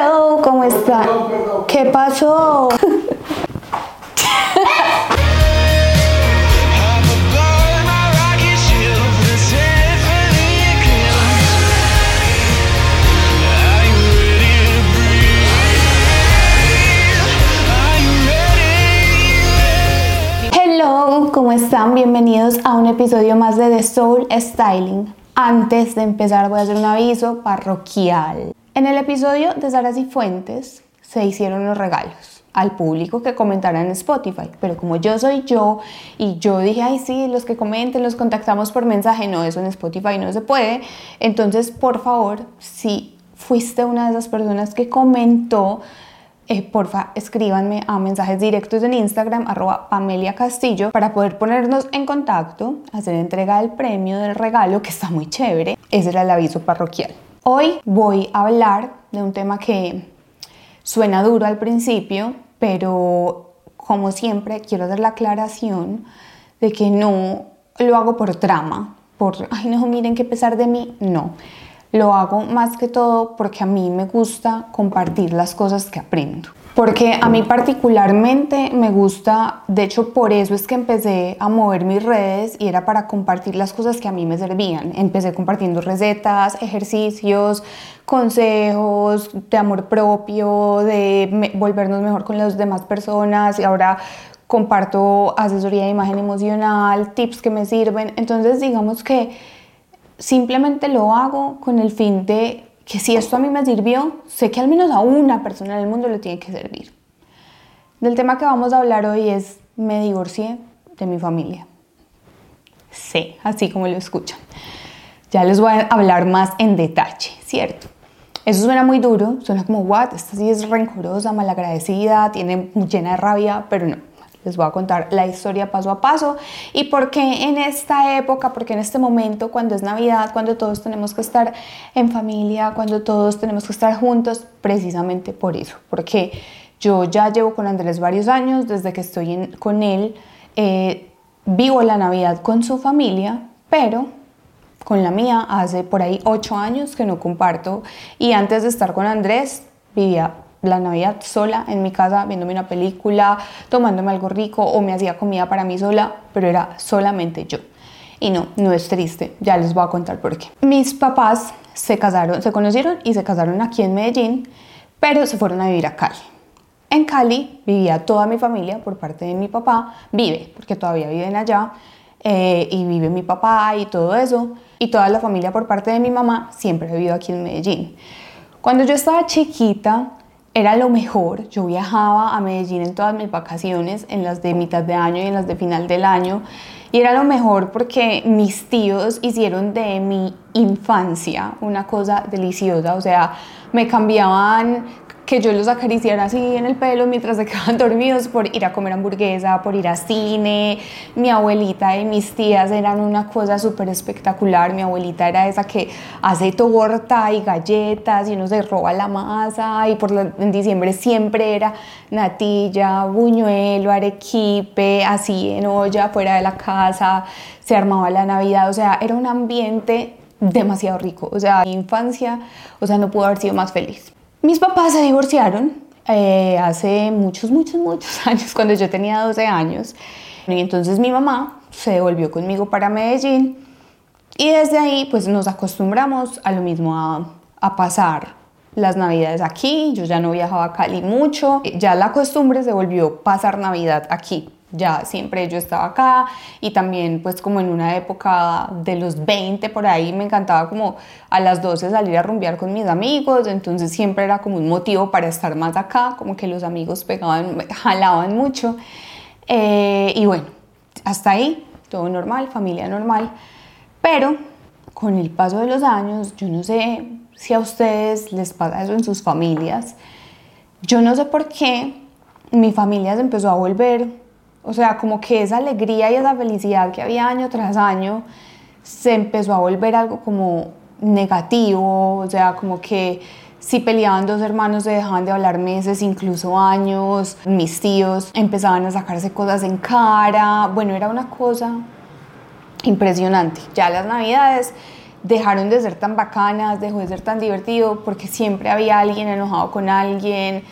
Hello, ¿cómo está? ¿Qué pasó? ¿cómo están? Bienvenidos a un episodio más de The Soul Styling. Antes de empezar voy a hacer un aviso parroquial. En el episodio de Saras y Fuentes se hicieron los regalos al público que comentara en Spotify, pero como yo soy yo y yo dije, ay sí, los que comenten los contactamos por mensaje, no, eso en Spotify no se puede, entonces por favor, si fuiste una de esas personas que comentó, eh, porfa, escríbanme a mensajes directos en Instagram, arroba Pamelia Castillo, para poder ponernos en contacto, hacer entrega del premio del regalo, que está muy chévere. Ese era el aviso parroquial. Hoy voy a hablar de un tema que suena duro al principio, pero como siempre quiero dar la aclaración de que no lo hago por trama, por, ay no, miren qué pesar de mí, no. Lo hago más que todo porque a mí me gusta compartir las cosas que aprendo. Porque a mí particularmente me gusta, de hecho por eso es que empecé a mover mis redes y era para compartir las cosas que a mí me servían. Empecé compartiendo recetas, ejercicios, consejos de amor propio, de volvernos mejor con las demás personas y ahora comparto asesoría de imagen emocional, tips que me sirven. Entonces digamos que simplemente lo hago con el fin de que si esto a mí me sirvió, sé que al menos a una persona en el mundo le tiene que servir. Del tema que vamos a hablar hoy es me divorcié de mi familia. Sí, así como lo escuchan. Ya les voy a hablar más en detalle, ¿cierto? Eso suena muy duro, suena como, what, esta sí es rencorosa, malagradecida, tiene llena de rabia, pero no. Les voy a contar la historia paso a paso. Y por qué en esta época, porque en este momento, cuando es Navidad, cuando todos tenemos que estar en familia, cuando todos tenemos que estar juntos, precisamente por eso, porque yo ya llevo con Andrés varios años, desde que estoy con él, eh, vivo la Navidad con su familia, pero con la mía hace por ahí ocho años que no comparto. Y antes de estar con Andrés vivía la Navidad sola en mi casa, viéndome una película, tomándome algo rico o me hacía comida para mí sola, pero era solamente yo. Y no, no es triste, ya les voy a contar por qué. Mis papás se casaron, se conocieron y se casaron aquí en Medellín, pero se fueron a vivir a Cali. En Cali vivía toda mi familia por parte de mi papá, vive, porque todavía viven allá, eh, y vive mi papá y todo eso, y toda la familia por parte de mi mamá siempre ha vivido aquí en Medellín. Cuando yo estaba chiquita, era lo mejor. Yo viajaba a Medellín en todas mis vacaciones, en las de mitad de año y en las de final del año. Y era lo mejor porque mis tíos hicieron de mi infancia una cosa deliciosa. O sea, me cambiaban que yo los acariciara así en el pelo mientras se quedaban dormidos por ir a comer hamburguesa, por ir a cine. Mi abuelita y mis tías eran una cosa súper espectacular. Mi abuelita era esa que hace torta y galletas y uno se roba la masa y por en diciembre siempre era natilla, buñuelo, arequipe, así en olla fuera de la casa, se armaba la Navidad, o sea, era un ambiente demasiado rico, o sea, mi infancia, o sea, no pudo haber sido más feliz. Mis papás se divorciaron eh, hace muchos, muchos, muchos años, cuando yo tenía 12 años. Y entonces mi mamá se devolvió conmigo para Medellín y desde ahí pues nos acostumbramos a lo mismo, a, a pasar las navidades aquí. Yo ya no viajaba a Cali mucho, ya la costumbre se volvió pasar navidad aquí ya siempre yo estaba acá y también pues como en una época de los 20 por ahí me encantaba como a las 12 salir a rumbear con mis amigos, entonces siempre era como un motivo para estar más acá, como que los amigos pegaban, jalaban mucho. Eh, y bueno, hasta ahí todo normal, familia normal, pero con el paso de los años, yo no sé si a ustedes les pasa eso en sus familias, yo no sé por qué mi familia se empezó a volver o sea, como que esa alegría y esa felicidad que había año tras año se empezó a volver algo como negativo, o sea, como que si peleaban dos hermanos se dejaban de hablar meses, incluso años, mis tíos empezaban a sacarse cosas en cara, bueno, era una cosa impresionante. Ya las navidades dejaron de ser tan bacanas, dejó de ser tan divertido, porque siempre había alguien enojado con alguien.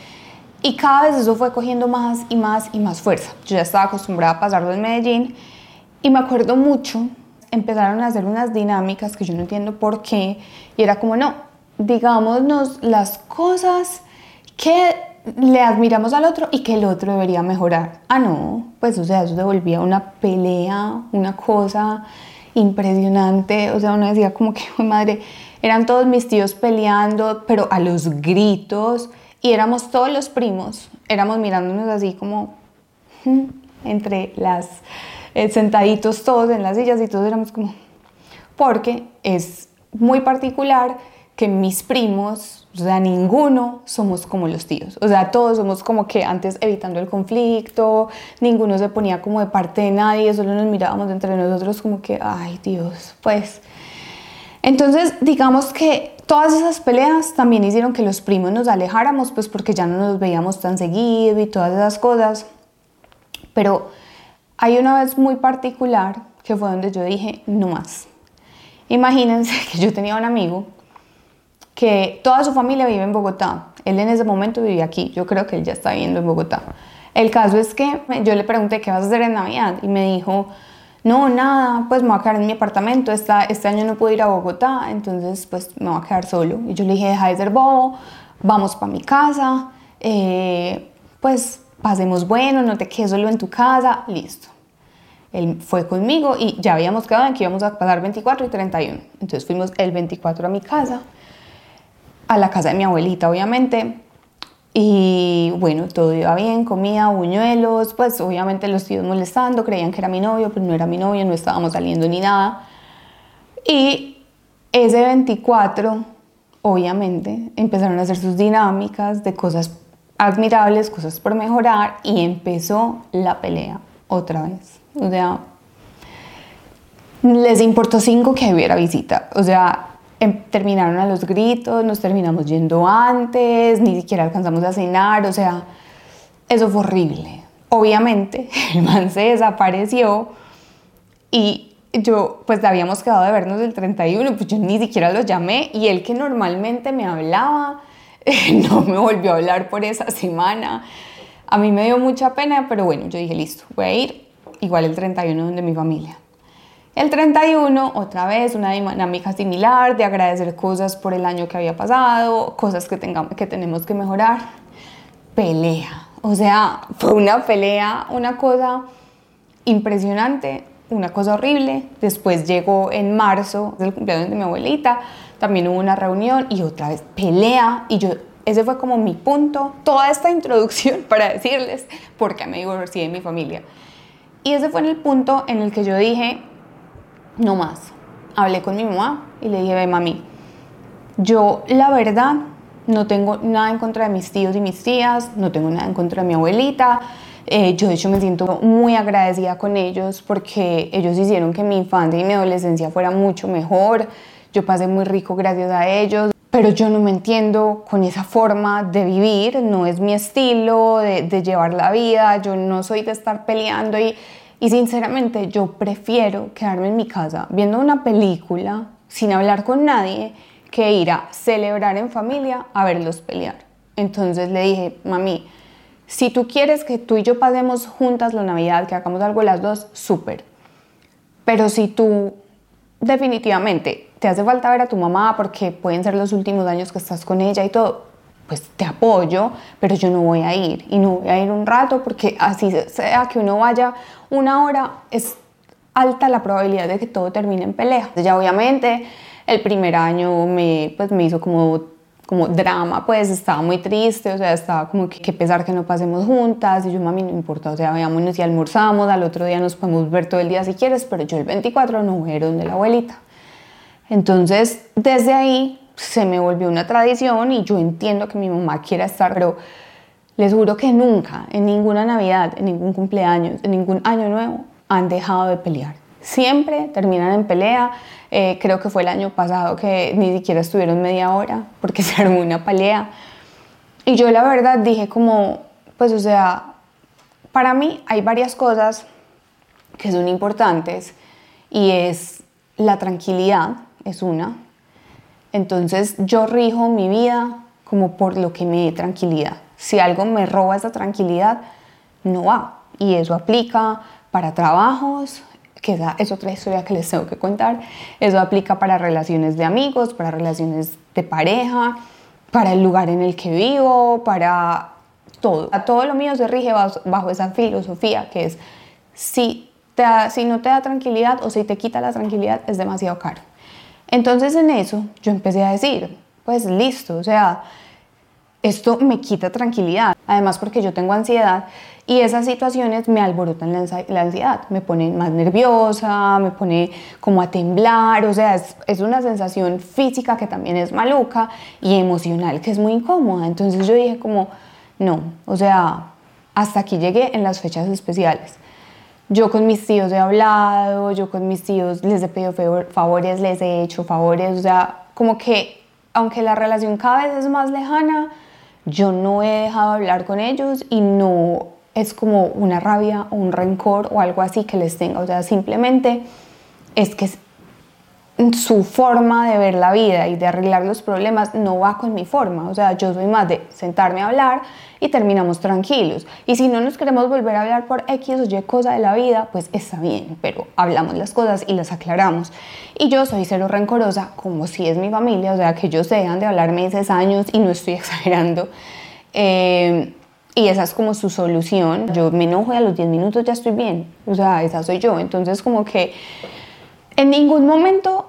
Y cada vez eso fue cogiendo más y más y más fuerza. Yo ya estaba acostumbrada a pasarlo en Medellín y me acuerdo mucho, empezaron a hacer unas dinámicas que yo no entiendo por qué, y era como, no, digámonos las cosas que le admiramos al otro y que el otro debería mejorar. Ah, no, pues o sea, eso devolvía una pelea, una cosa impresionante, o sea, uno decía como que, madre, eran todos mis tíos peleando, pero a los gritos, y éramos todos los primos, éramos mirándonos así como hmm, entre las, eh, sentaditos todos en las sillas y todos éramos como, porque es muy particular que mis primos, o sea, ninguno somos como los tíos. O sea, todos somos como que antes evitando el conflicto, ninguno se ponía como de parte de nadie, solo nos mirábamos entre nosotros como que, ay Dios, pues. Entonces, digamos que todas esas peleas también hicieron que los primos nos alejáramos, pues porque ya no nos veíamos tan seguido y todas esas cosas. Pero hay una vez muy particular que fue donde yo dije, no más. Imagínense que yo tenía un amigo que toda su familia vive en Bogotá. Él en ese momento vivía aquí. Yo creo que él ya está viviendo en Bogotá. El caso es que yo le pregunté qué vas a hacer en Navidad y me dijo, no, nada, pues me voy a quedar en mi apartamento. Esta, este año no puedo ir a Bogotá, entonces pues me voy a quedar solo. Y yo le dije, deja de ser bobo, vamos para mi casa, eh, pues pasemos bueno, no te quedes solo en tu casa, listo. Él fue conmigo y ya habíamos quedado en que íbamos a pasar 24 y 31. Entonces fuimos el 24 a mi casa a la casa de mi abuelita, obviamente. Y bueno, todo iba bien, comía buñuelos, pues obviamente los tíos molestando, creían que era mi novio, pero no era mi novio, no estábamos saliendo ni nada. Y ese 24, obviamente, empezaron a hacer sus dinámicas de cosas admirables, cosas por mejorar, y empezó la pelea otra vez. O sea, les importó cinco que hubiera visita. O sea, terminaron a los gritos, nos terminamos yendo antes, ni siquiera alcanzamos a cenar, o sea, eso fue horrible. Obviamente, el man se desapareció y yo, pues habíamos quedado de vernos el 31, pues yo ni siquiera lo llamé y él que normalmente me hablaba, no me volvió a hablar por esa semana. A mí me dio mucha pena, pero bueno, yo dije, listo, voy a ir igual el 31 donde mi familia. El 31, otra vez, una dinámica similar de agradecer cosas por el año que había pasado, cosas que, tengamos, que tenemos que mejorar. Pelea. O sea, fue una pelea, una cosa impresionante, una cosa horrible. Después llegó en marzo, el cumpleaños de mi abuelita, también hubo una reunión y otra vez pelea. Y yo, ese fue como mi punto, toda esta introducción para decirles por qué me divorcié de mi familia. Y ese fue el punto en el que yo dije, no más. Hablé con mi mamá y le dije, ve mami, yo la verdad no tengo nada en contra de mis tíos y mis tías, no tengo nada en contra de mi abuelita. Eh, yo de hecho me siento muy agradecida con ellos porque ellos hicieron que mi infancia y mi adolescencia fuera mucho mejor. Yo pasé muy rico gracias a ellos, pero yo no me entiendo con esa forma de vivir, no es mi estilo de, de llevar la vida, yo no soy de estar peleando y y sinceramente yo prefiero quedarme en mi casa viendo una película sin hablar con nadie que ir a celebrar en familia a verlos pelear. Entonces le dije, mami, si tú quieres que tú y yo pasemos juntas la Navidad, que hagamos algo las dos, súper. Pero si tú definitivamente te hace falta ver a tu mamá porque pueden ser los últimos años que estás con ella y todo, pues te apoyo, pero yo no voy a ir y no voy a ir un rato porque así sea que uno vaya una hora, es alta la probabilidad de que todo termine en pelea. Ya obviamente el primer año me, pues, me hizo como, como drama, pues estaba muy triste, o sea, estaba como que, que pesar que no pasemos juntas y yo, mami, no importa, o sea, veámonos y almorzamos, al otro día nos podemos ver todo el día si quieres, pero yo el 24 no voy a ir donde la abuelita. Entonces, desde ahí se me volvió una tradición y yo entiendo que mi mamá quiera estar, pero les juro que nunca, en ninguna Navidad, en ningún cumpleaños, en ningún año nuevo, han dejado de pelear. Siempre terminan en pelea. Eh, creo que fue el año pasado que ni siquiera estuvieron media hora porque se armó una pelea. Y yo la verdad dije como, pues o sea, para mí hay varias cosas que son importantes y es la tranquilidad es una. Entonces yo rijo mi vida como por lo que me dé tranquilidad. Si algo me roba esa tranquilidad, no va. Y eso aplica para trabajos, que es otra historia que les tengo que contar. Eso aplica para relaciones de amigos, para relaciones de pareja, para el lugar en el que vivo, para todo. A todo lo mío se rige bajo, esa filosofía que es si no te da tranquilidad o si te quita la tranquilidad es demasiado caro. Entonces en eso yo empecé a decir, pues listo, o sea, esto me quita tranquilidad. Además porque yo tengo ansiedad y esas situaciones me alborotan la ansiedad, me ponen más nerviosa, me pone como a temblar, o sea, es, una sensación física que también es maluca y emocional que es muy incómoda. Entonces yo dije como, no, o sea, hasta aquí llegué en las fechas especiales. Yo con mis tíos he hablado, yo con mis tíos les he pedido favores, les he hecho favores, o sea, como que aunque la relación cada vez es más lejana, yo no he dejado hablar con ellos y no es como una rabia o un rencor o algo así que les tenga. O sea, simplemente es que su forma de ver la vida y de arreglar los problemas no va con mi forma. O sea, yo soy más de sentarme a hablar y terminamos tranquilos. Y si no nos queremos volver a hablar por X o Y cosa de la vida, pues está bien, pero hablamos las cosas y las aclaramos. Y yo soy cero rencorosa, como si es mi familia, o sea, que ellos dejan de hablar meses, años y no estoy exagerando. Eh, y esa es como su solución. Yo me enojo y a los 10 minutos ya estoy bien. O sea, esa soy yo. Entonces como que en ningún momento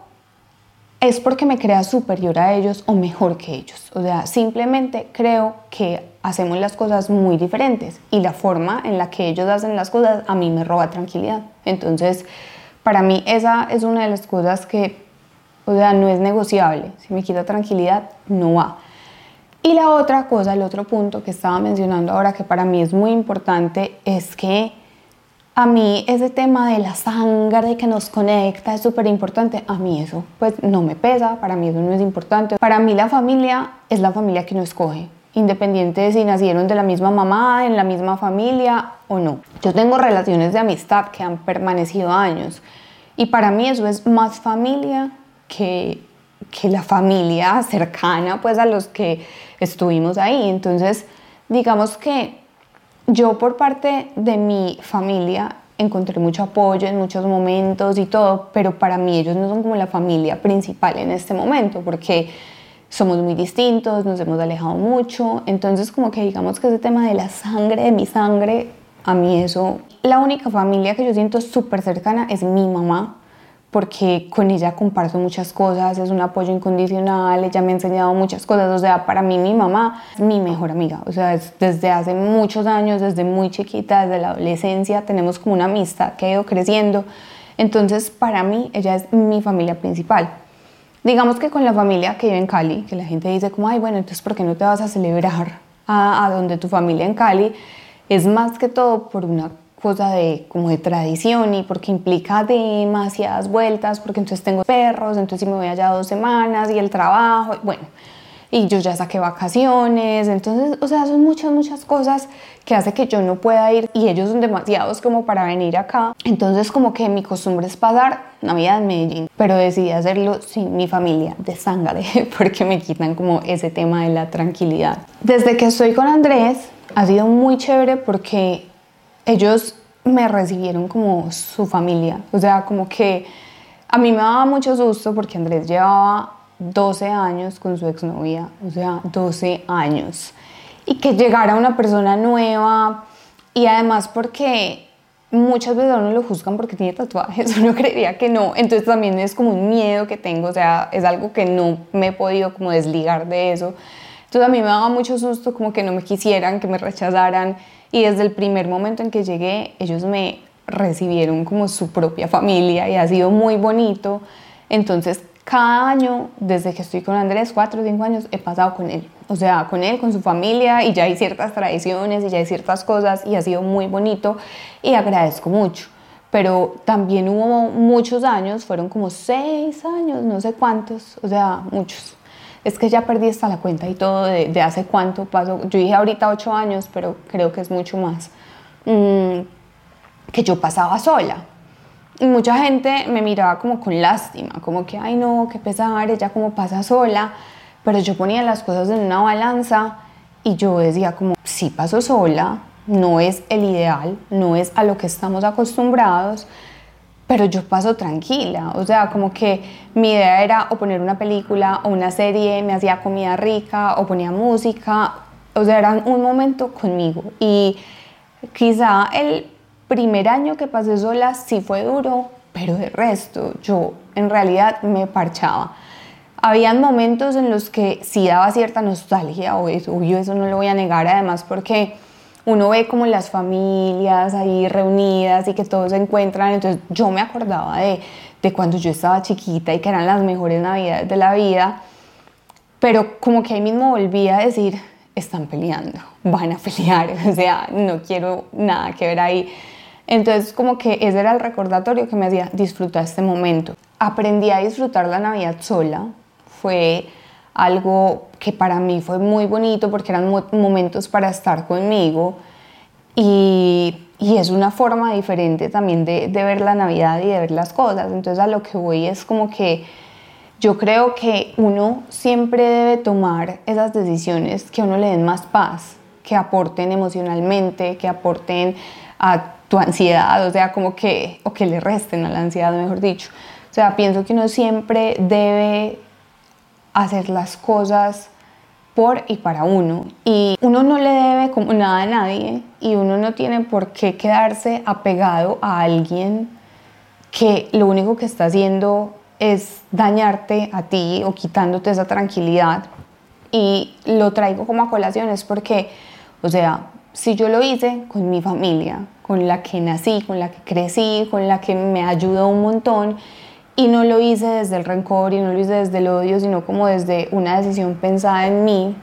es porque me crea superior a ellos o mejor que ellos. O sea, simplemente creo que hacemos las cosas muy diferentes y la forma en la que ellos hacen las cosas a mí me roba tranquilidad. Entonces, para mí esa es una de las cosas que, o sea, no es negociable. Si me quita tranquilidad, no va. Y la otra cosa, el otro punto que estaba mencionando ahora que para mí es muy importante es que a mí ese tema de la sangre que nos conecta es súper importante. A mí eso pues no me pesa, para mí eso no es importante. Para mí la familia es la familia que uno escoge, independiente de si nacieron de la misma mamá, en la misma familia o no. Yo tengo relaciones de amistad que han permanecido años y para mí eso es más familia que, que la familia cercana pues a los que estuvimos ahí. Entonces, digamos que yo por parte de mi familia encontré mucho apoyo en muchos momentos y todo, pero para mí ellos no son como la familia principal en este momento, porque somos muy distintos, nos hemos alejado mucho, entonces como que digamos que ese tema de la sangre, de mi sangre, a mí eso, la única familia que yo siento súper cercana es mi mamá, porque con ella comparto muchas cosas, es un apoyo incondicional, ella me ha enseñado muchas cosas, o sea, para mí mi mamá es mi mejor amiga, o sea, desde hace muchos años, desde muy chiquita, desde la adolescencia, tenemos como una amistad que ha ido creciendo, entonces para mí ella es mi familia principal. Digamos que con la familia que vive en Cali, que la gente dice como, ay, bueno, entonces ¿por qué no te vas a celebrar a, a donde tu familia en Cali? Es más que todo por una cosa de como de tradición y porque implica demasiadas vueltas, porque entonces tengo perros, entonces si me voy allá dos semanas y el trabajo, bueno, y yo ya saqué vacaciones, entonces, o sea, son muchas, muchas cosas que hace que yo no pueda ir y ellos son demasiados como para venir acá. Entonces, como que mi costumbre es pasar Navidad en Medellín, pero decidí hacerlo sin mi familia de sangre porque me quitan como ese tema de la tranquilidad. Desde que estoy con Andrés, ha sido muy chévere porque ellos me recibieron como su familia. O sea, como que a mí me daba mucho susto porque Andrés llevaba 12 años con su exnovia, o sea, 12 años. Y que llegara una persona nueva y además porque muchas veces a uno lo juzgan porque tiene tatuajes, uno creería que no, entonces también es como un miedo que tengo, o sea, es algo que no me he podido como desligar de eso. Entonces a mí me daba mucho susto como que no me quisieran, que me rechazaran y desde el primer momento en que llegué, ellos me recibieron como su propia familia y ha sido muy bonito. Entonces, cada año, desde que estoy con Andrés, cuatro o cinco años, he pasado con él. O sea, con él, con su familia, y ya hay ciertas tradiciones y ya hay ciertas cosas, y ha sido muy bonito y agradezco mucho. Pero también hubo muchos años, fueron como seis años, no sé cuántos, o sea, muchos, es que ya perdí hasta la cuenta y todo de, hace cuánto pasó. Yo dije ahorita ocho años, pero creo que es mucho más. Mm, que yo pasaba sola. Y mucha gente me miraba como con lástima, como que, ay no, qué pesar, ella como pasa sola. Pero yo ponía las cosas en una balanza y yo decía como, sí paso sola, no es el ideal, no es a lo que estamos acostumbrados, pero yo paso tranquila, o sea, como que mi idea era o poner una película o una serie, me hacía comida rica o ponía música, o sea, era un momento conmigo. Y quizá el primer año que pasé sola sí fue duro, pero de resto yo en realidad me parchaba. Habían momentos en los que sí daba cierta nostalgia, o eso, yo eso no lo voy a negar, además porque uno ve como las familias ahí reunidas y que todos se encuentran, entonces yo me acordaba de, de cuando yo estaba chiquita y que eran las mejores navidades de la vida, pero como que ahí mismo volví a decir, están peleando, van a pelear, o sea, no quiero nada que ver ahí. Entonces como que ese era el recordatorio que me hacía disfrutar este momento. Aprendí a disfrutar la Navidad sola, fue algo que para mí fue muy bonito porque eran momentos para estar conmigo y, y es una forma diferente también de, de, ver la Navidad y de ver las cosas. Entonces a lo que voy es como que yo creo que uno siempre debe tomar esas decisiones que a uno le den más paz, que aporten emocionalmente, que aporten a tu ansiedad, o sea, como que, o que le resten a la ansiedad, mejor dicho. O sea, pienso que uno siempre debe hacer las cosas por y para uno. Y uno no le debe como nada a nadie y uno no tiene por qué quedarse apegado a alguien que lo único que está haciendo es dañarte a ti o quitándote esa tranquilidad. Y lo traigo como a colación es porque, o sea, si yo lo hice con mi familia, con la que nací, con la que crecí, con la que me ayudó un montón, y no lo hice desde el rencor y no lo hice desde el odio, sino como desde una decisión pensada en mí.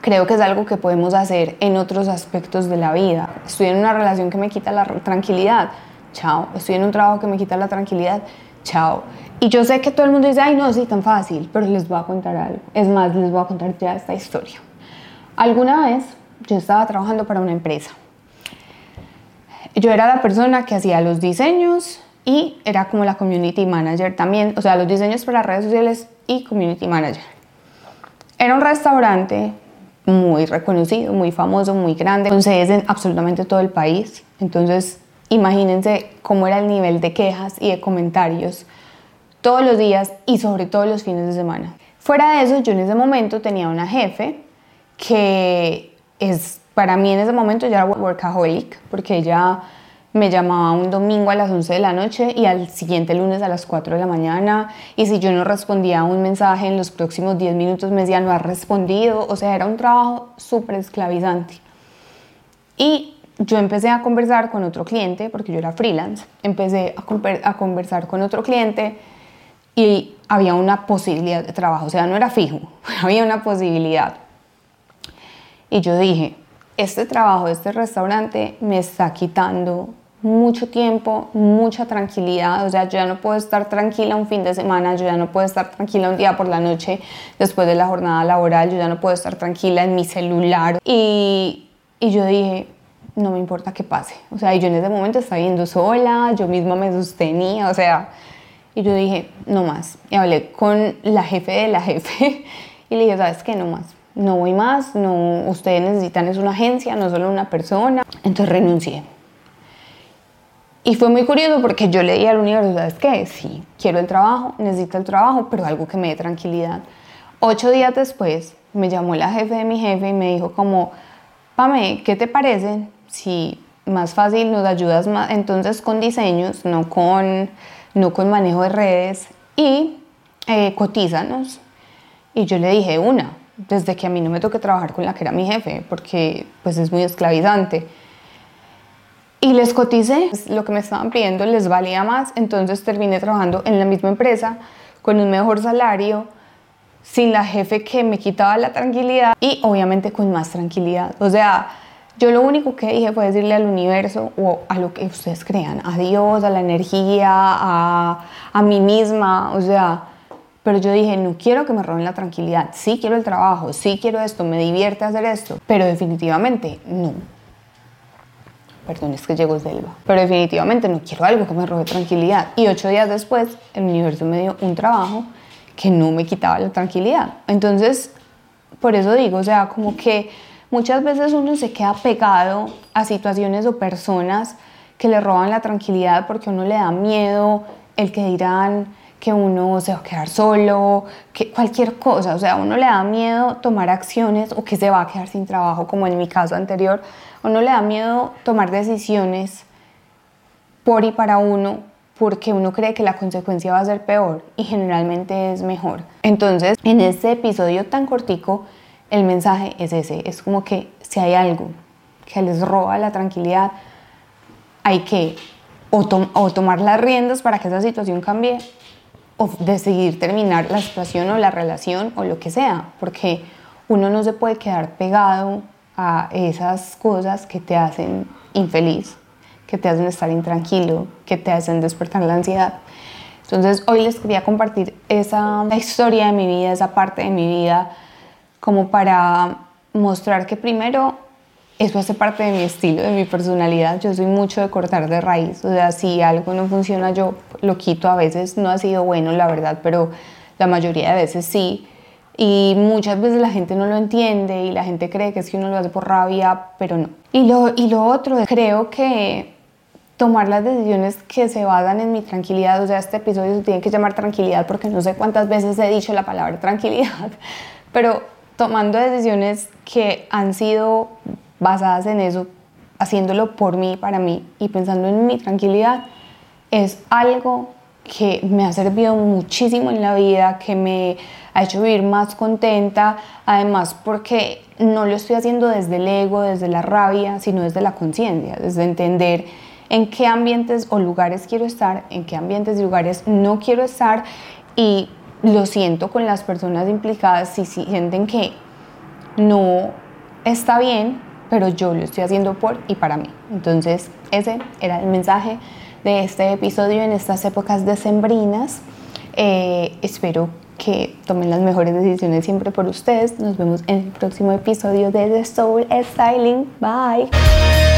Creo que es algo que podemos hacer en otros aspectos de la vida. Estoy en una relación que me quita la tranquilidad, chao. Estoy en un trabajo que me quita la tranquilidad, chao. Y yo sé que todo el mundo dice, ay, no, sí, tan fácil, pero les voy a contar algo. Es más, les voy a contar ya esta historia. Alguna vez yo estaba trabajando para una empresa. Yo era la persona que hacía los diseños y era como la community manager también, o sea, los diseños para redes sociales y community manager. Era un restaurante muy reconocido, muy famoso, muy grande, con sedes en absolutamente todo el país. Entonces, imagínense cómo era el nivel de quejas y de comentarios todos los días y sobre todo los fines de semana. Fuera de eso, yo en ese momento tenía una jefe que es, para mí en ese momento ya era workaholic, porque ella me llamaba un domingo a las 11 de la noche y al siguiente lunes a las 4 de la mañana. Y si yo no respondía a un mensaje en los próximos 10 minutos, me decía, no ha respondido. O sea, era un trabajo súper esclavizante. Y yo empecé a conversar con otro cliente, porque yo era freelance, empecé a, a conversar con otro cliente y había una posibilidad de trabajo, o sea, no era fijo, había una posibilidad. Y yo dije, este trabajo, este restaurante me está quitando mucho tiempo, mucha tranquilidad, o sea, yo ya no puedo estar tranquila un fin de semana, yo ya no puedo estar tranquila un día por la noche después de la jornada laboral, yo ya no puedo estar tranquila en mi celular. Y, y yo dije, no me importa qué pase, o sea, y yo en ese momento estaba yendo sola, yo misma me sostenía, o sea, y yo dije, no más. Y hablé con la jefe de la jefe y le dije, ¿sabes qué? No más. No voy más, no, ustedes necesitan es una agencia, no solo una persona. Entonces renuncié. Y fue muy curioso porque yo le dije al universo, ¿sabes qué? Sí, quiero el trabajo, necesito el trabajo, pero algo que me dé tranquilidad. Ocho días después me llamó la jefe de mi jefe y me dijo como, Pame, ¿qué te parece si más fácil nos ayudas más entonces con diseños, no con, no con manejo de redes y eh, cotízanos? Y yo le dije una, desde que a mí no me toque trabajar con la que era mi jefe, porque pues es muy esclavizante y les coticé, lo que me estaban pidiendo les valía más, entonces terminé trabajando en la misma empresa con un mejor salario, sin la jefe que me quitaba la tranquilidad y obviamente con más tranquilidad. O sea, yo lo único que dije fue decirle al universo o a lo que ustedes crean, a Dios, a la energía, a, a mí misma, o sea, pero yo dije, no quiero que me roben la tranquilidad, sí quiero el trabajo, sí quiero esto, me divierte hacer esto, pero definitivamente no perdón, es que llegó Selva. Pero definitivamente no quiero algo que me robe tranquilidad. Y ocho días después, el universo me dio un trabajo que no me quitaba la tranquilidad. Entonces, por eso digo, o sea, como que muchas veces uno se queda pegado a situaciones o personas que le roban la tranquilidad porque a uno le da miedo el que dirán, que uno se va a quedar solo, que cualquier cosa, o sea, a uno le da miedo tomar acciones o que se va a quedar sin trabajo, como en mi caso anterior, a uno le da miedo tomar decisiones por y para uno porque uno cree que la consecuencia va a ser peor y generalmente es mejor. Entonces, en este episodio tan cortico, el mensaje es ese, es como que si hay algo que les roba la tranquilidad, hay que o, o tomar las riendas para que esa situación cambie o decidir terminar la situación o la relación o lo que sea, porque uno no se puede quedar pegado a esas cosas que te hacen infeliz, que te hacen estar intranquilo, que te hacen despertar la ansiedad. Entonces hoy les quería compartir esa historia de mi vida, esa parte de mi vida, como para mostrar que primero eso hace parte de mi estilo, de mi personalidad. Yo soy mucho de cortar de raíz. O sea, si algo no funciona, yo lo quito. A veces no ha sido bueno, la verdad, pero la mayoría de veces sí. Y muchas veces la gente no lo entiende y la gente cree que es que uno lo hace por rabia, pero no. Y lo, y lo otro, creo que tomar las decisiones que se basan en mi tranquilidad, o sea, este episodio se tiene que llamar tranquilidad porque no sé cuántas veces he dicho la palabra tranquilidad, pero tomando decisiones que han sido basadas en eso, haciéndolo por mí, para mí y pensando en mi tranquilidad, es algo que me ha servido muchísimo en la vida, que me ha hecho vivir más contenta, además porque no lo estoy haciendo desde el ego, desde la rabia, sino desde la conciencia, desde entender en qué ambientes o lugares quiero estar, en qué ambientes y lugares no quiero estar y lo siento con las personas implicadas si sienten que no está bien, pero yo lo estoy haciendo por y para mí. Entonces, ese era el mensaje de este episodio en estas épocas decembrinas. Eh, espero que tomen las mejores decisiones siempre por ustedes. Nos vemos en el próximo episodio de The Soul Styling. Bye.